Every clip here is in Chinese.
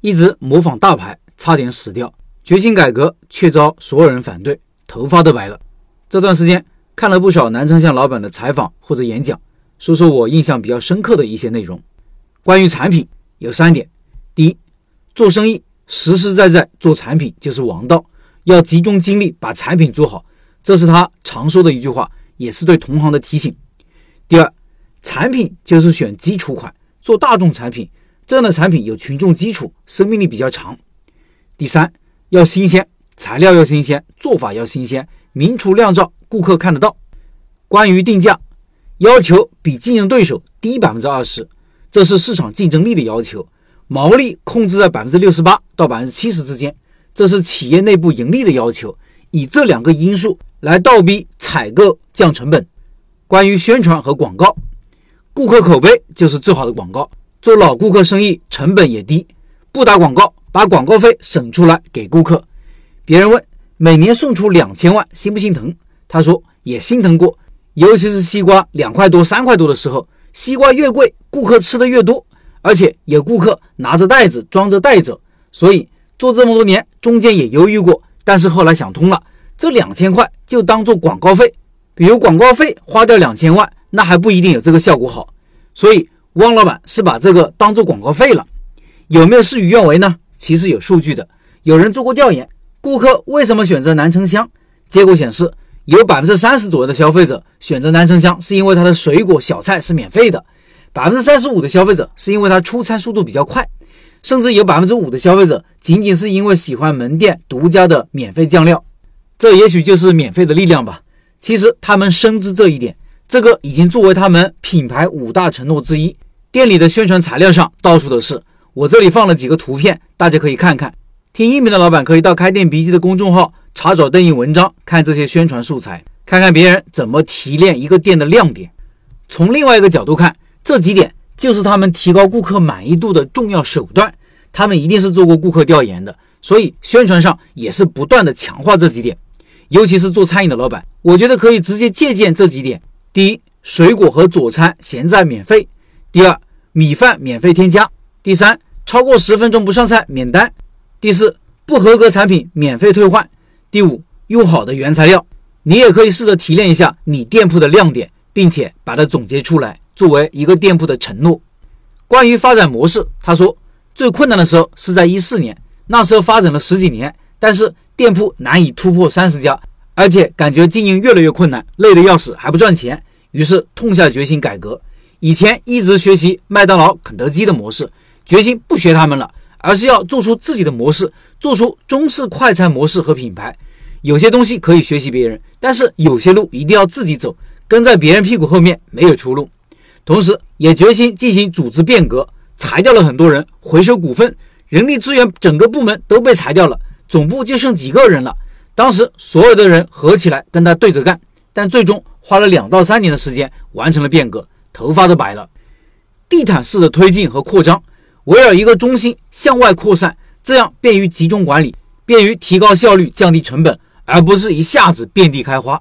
一直模仿大牌，差点死掉。决心改革，却遭所有人反对，头发都白了。这段时间看了不少南昌县老板的采访或者演讲，说说我印象比较深刻的一些内容。关于产品有三点：第一，做生意实实在在做产品就是王道，要集中精力把产品做好，这是他常说的一句话，也是对同行的提醒。第二，产品就是选基础款，做大众产品，这样的产品有群众基础，生命力比较长。第三，要新鲜，材料要新鲜，做法要新鲜，明厨亮灶，顾客看得到。关于定价，要求比竞争对手低百分之二十，这是市场竞争力的要求。毛利控制在百分之六十八到百分之七十之间，这是企业内部盈利的要求。以这两个因素来倒逼采购降成本。关于宣传和广告。顾客口碑就是最好的广告，做老顾客生意成本也低，不打广告，把广告费省出来给顾客。别人问每年送出两千万心不心疼？他说也心疼过，尤其是西瓜两块多、三块多的时候，西瓜越贵，顾客吃的越多，而且有顾客拿着袋子装着带走。所以做这么多年，中间也犹豫过，但是后来想通了，这两千块就当做广告费，比如广告费花掉两千万。那还不一定有这个效果好，所以汪老板是把这个当做广告费了。有没有事与愿违呢？其实有数据的，有人做过调研，顾客为什么选择南城香？结果显示，有百分之三十左右的消费者选择南城香是因为它的水果小菜是免费的，百分之三十五的消费者是因为它出餐速度比较快，甚至有百分之五的消费者仅仅是因为喜欢门店独家的免费酱料。这也许就是免费的力量吧。其实他们深知这一点。这个已经作为他们品牌五大承诺之一。店里的宣传材料上到处都是，我这里放了几个图片，大家可以看看。听音频的老板可以到开店笔记的公众号查找对应文章，看这些宣传素材，看看别人怎么提炼一个店的亮点。从另外一个角度看，这几点就是他们提高顾客满意度的重要手段。他们一定是做过顾客调研的，所以宣传上也是不断的强化这几点。尤其是做餐饮的老板，我觉得可以直接借鉴这几点。第一，水果和佐餐咸菜免费；第二，米饭免费添加；第三，超过十分钟不上菜免单；第四，不合格产品免费退换；第五，用好的原材料。你也可以试着提炼一下你店铺的亮点，并且把它总结出来，作为一个店铺的承诺。关于发展模式，他说最困难的时候是在一四年，那时候发展了十几年，但是店铺难以突破三十家。而且感觉经营越来越困难，累得要死，还不赚钱，于是痛下决心改革。以前一直学习麦当劳、肯德基的模式，决心不学他们了，而是要做出自己的模式，做出中式快餐模式和品牌。有些东西可以学习别人，但是有些路一定要自己走，跟在别人屁股后面没有出路。同时，也决心进行组织变革，裁掉了很多人，回收股份，人力资源整个部门都被裁掉了，总部就剩几个人了。当时所有的人合起来跟他对着干，但最终花了两到三年的时间完成了变革，头发都白了。地毯式的推进和扩张，围绕一个中心向外扩散，这样便于集中管理，便于提高效率、降低成本，而不是一下子遍地开花。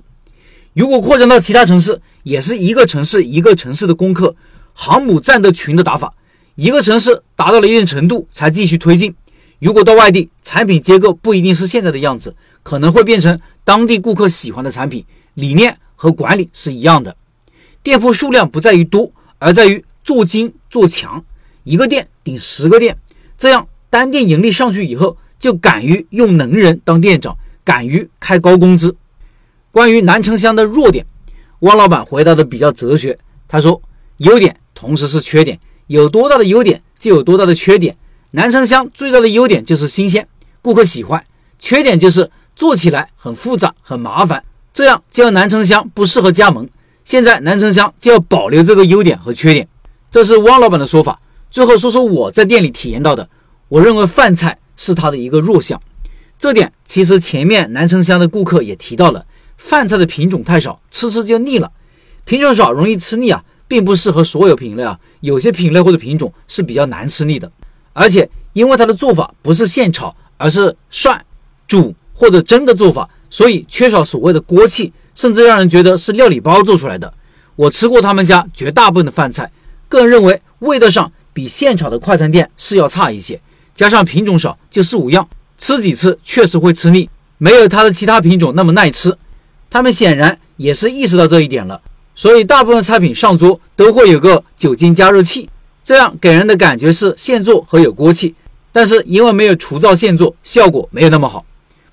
如果扩张到其他城市，也是一个城市一个城市的攻克，航母战斗群的打法。一个城市达到了一定程度才继续推进。如果到外地，产品结构不一定是现在的样子。可能会变成当地顾客喜欢的产品，理念和管理是一样的。店铺数量不在于多，而在于做精做强。一个店顶十个店，这样单店盈利上去以后，就敢于用能人当店长，敢于开高工资。关于南城乡的弱点，汪老板回答的比较哲学。他说：优点同时是缺点，有多大的优点就有多大的缺点。南城乡最大的优点就是新鲜，顾客喜欢；缺点就是。做起来很复杂很麻烦，这样叫南城乡不适合加盟。现在南城乡就要保留这个优点和缺点，这是汪老板的说法。最后说说我在店里体验到的，我认为饭菜是他的一个弱项。这点其实前面南城乡的顾客也提到了，饭菜的品种太少，吃吃就腻了。品种少容易吃腻啊，并不适合所有品类啊，有些品类或者品种是比较难吃腻的。而且因为它的做法不是现炒，而是涮煮。或者蒸的做法，所以缺少所谓的锅气，甚至让人觉得是料理包做出来的。我吃过他们家绝大部分的饭菜，个人认为味道上比现炒的快餐店是要差一些。加上品种少，就四五样，吃几次确实会吃腻，没有它的其他品种那么耐吃。他们显然也是意识到这一点了，所以大部分菜品上桌都会有个酒精加热器，这样给人的感觉是现做和有锅气。但是因为没有除灶现做，效果没有那么好。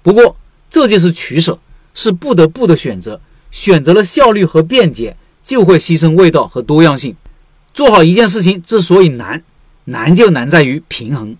不过这就是取舍，是不得不的选择。选择了效率和便捷，就会牺牲味道和多样性。做好一件事情之所以难，难就难在于平衡。